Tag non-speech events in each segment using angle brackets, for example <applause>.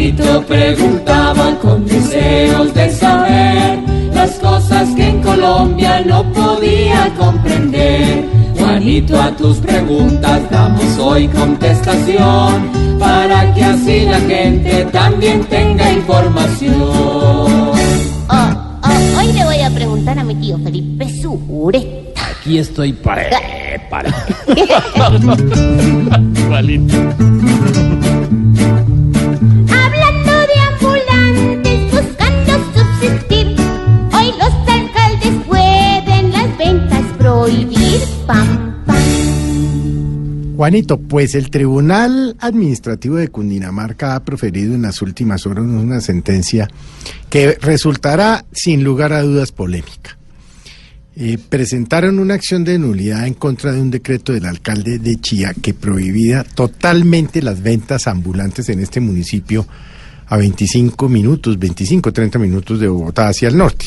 Juanito preguntaba con deseos de saber las cosas que en Colombia no podía comprender. Juanito, a tus preguntas damos hoy contestación para que así la gente también tenga información. Oh, oh, hoy le voy a preguntar a mi tío Felipe Sureta. Aquí estoy para... para. <laughs> <laughs> Juanito, pues el Tribunal Administrativo de Cundinamarca ha proferido en las últimas horas una sentencia que resultará sin lugar a dudas polémica. Eh, presentaron una acción de nulidad en contra de un decreto del alcalde de Chía que prohibía totalmente las ventas ambulantes en este municipio a 25 minutos, 25, 30 minutos de Bogotá hacia el norte.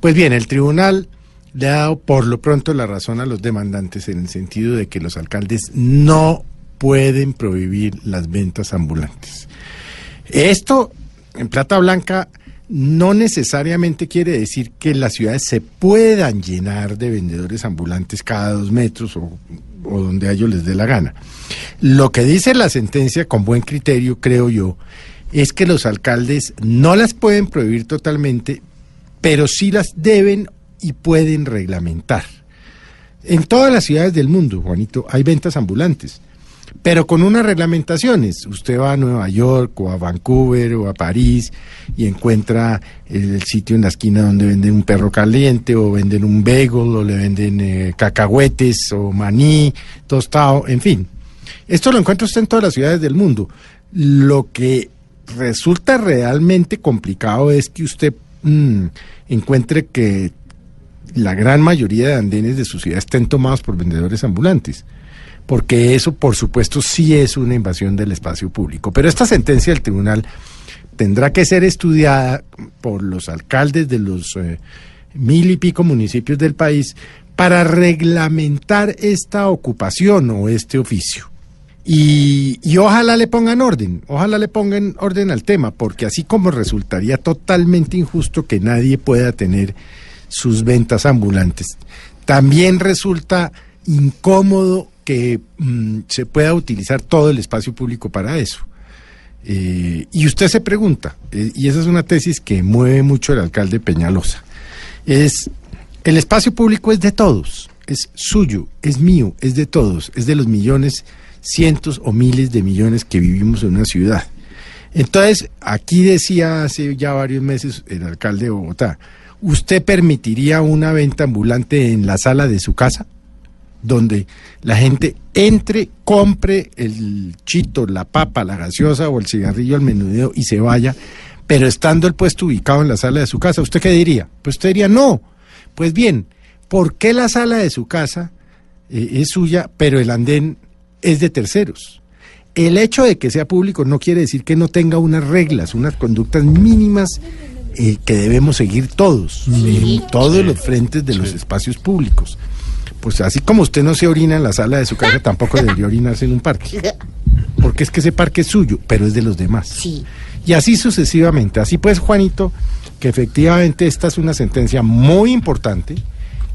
Pues bien, el tribunal le ha dado por lo pronto la razón a los demandantes en el sentido de que los alcaldes no pueden prohibir las ventas ambulantes. Esto en Plata Blanca no necesariamente quiere decir que las ciudades se puedan llenar de vendedores ambulantes cada dos metros o, donde a ellos les dé la gana. Lo que dice la sentencia, con buen criterio, creo yo, es que los alcaldes no las pueden prohibir totalmente, pero sí las deben y pueden reglamentar. En todas las ciudades del mundo, Juanito, hay ventas ambulantes pero con unas reglamentaciones. Usted va a Nueva York o a Vancouver o a París y encuentra el, sitio en la esquina donde venden un perro caliente o venden un bagel o le venden eh, cacahuetes o maní tostado, en fin. Esto lo encuentra usted en todas las ciudades del mundo. Lo que resulta realmente complicado es que usted mmm, encuentre que la gran mayoría de andenes de su ciudad estén tomados por vendedores ambulantes porque eso, por supuesto, sí es una invasión del espacio público. Pero esta sentencia del tribunal tendrá que ser estudiada por los alcaldes de los eh, mil y pico municipios del país para reglamentar esta ocupación o este oficio. Y, y, ojalá le pongan orden, ojalá le pongan orden al tema, porque así como resultaría totalmente injusto que nadie pueda tener sus ventas ambulantes, también resulta incómodo que mmm, se pueda utilizar todo el espacio público para eso. Eh, y usted se pregunta, eh, y esa es una tesis que mueve mucho el alcalde Peñalosa, es, el espacio público es de todos, es suyo, es mío, es de todos, es de los millones, cientos o miles de millones que vivimos en una ciudad. Entonces, aquí decía hace ya varios meses el alcalde de Bogotá, ¿usted permitiría una venta ambulante en la sala de su casa? donde la gente entre, compre el chito, la papa, la gaseosa o el cigarrillo al menudeo y se vaya, pero estando el puesto ubicado en la sala de su casa, ¿usted qué diría? Pues usted diría, no. Pues bien, ¿por qué la sala de su casa eh, es suya, pero el andén es de terceros? El hecho de que sea público no quiere decir que no tenga unas reglas, unas conductas mínimas eh, que debemos seguir todos, sí. en todos los frentes de los espacios públicos pues así como usted no se orina en la sala de su casa, tampoco debería orinarse en un parque. Porque es que ese parque es suyo, pero es de los demás. Sí. Y así sucesivamente. Así pues, Juanito, que efectivamente esta es una sentencia muy importante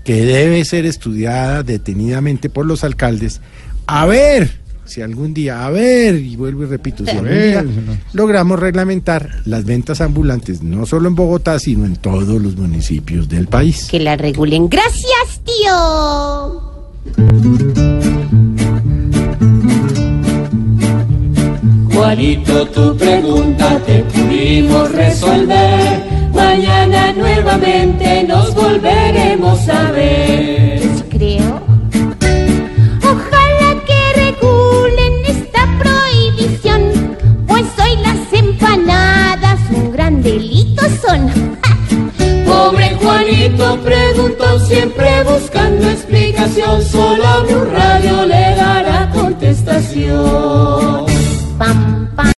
que debe ser estudiada detenidamente por los alcaldes. A ver si algún día, a ver, y vuelvo y repito, si algún día logramos reglamentar las ventas ambulantes, no solo en Bogotá, sino en todos los municipios del país. Que la regulen. Gracias, tío. Juanito, tu pregunta te pudimos resolver. Mañana nuevamente nos Siempre buscando explicación, solo Blue Radio le dará contestación.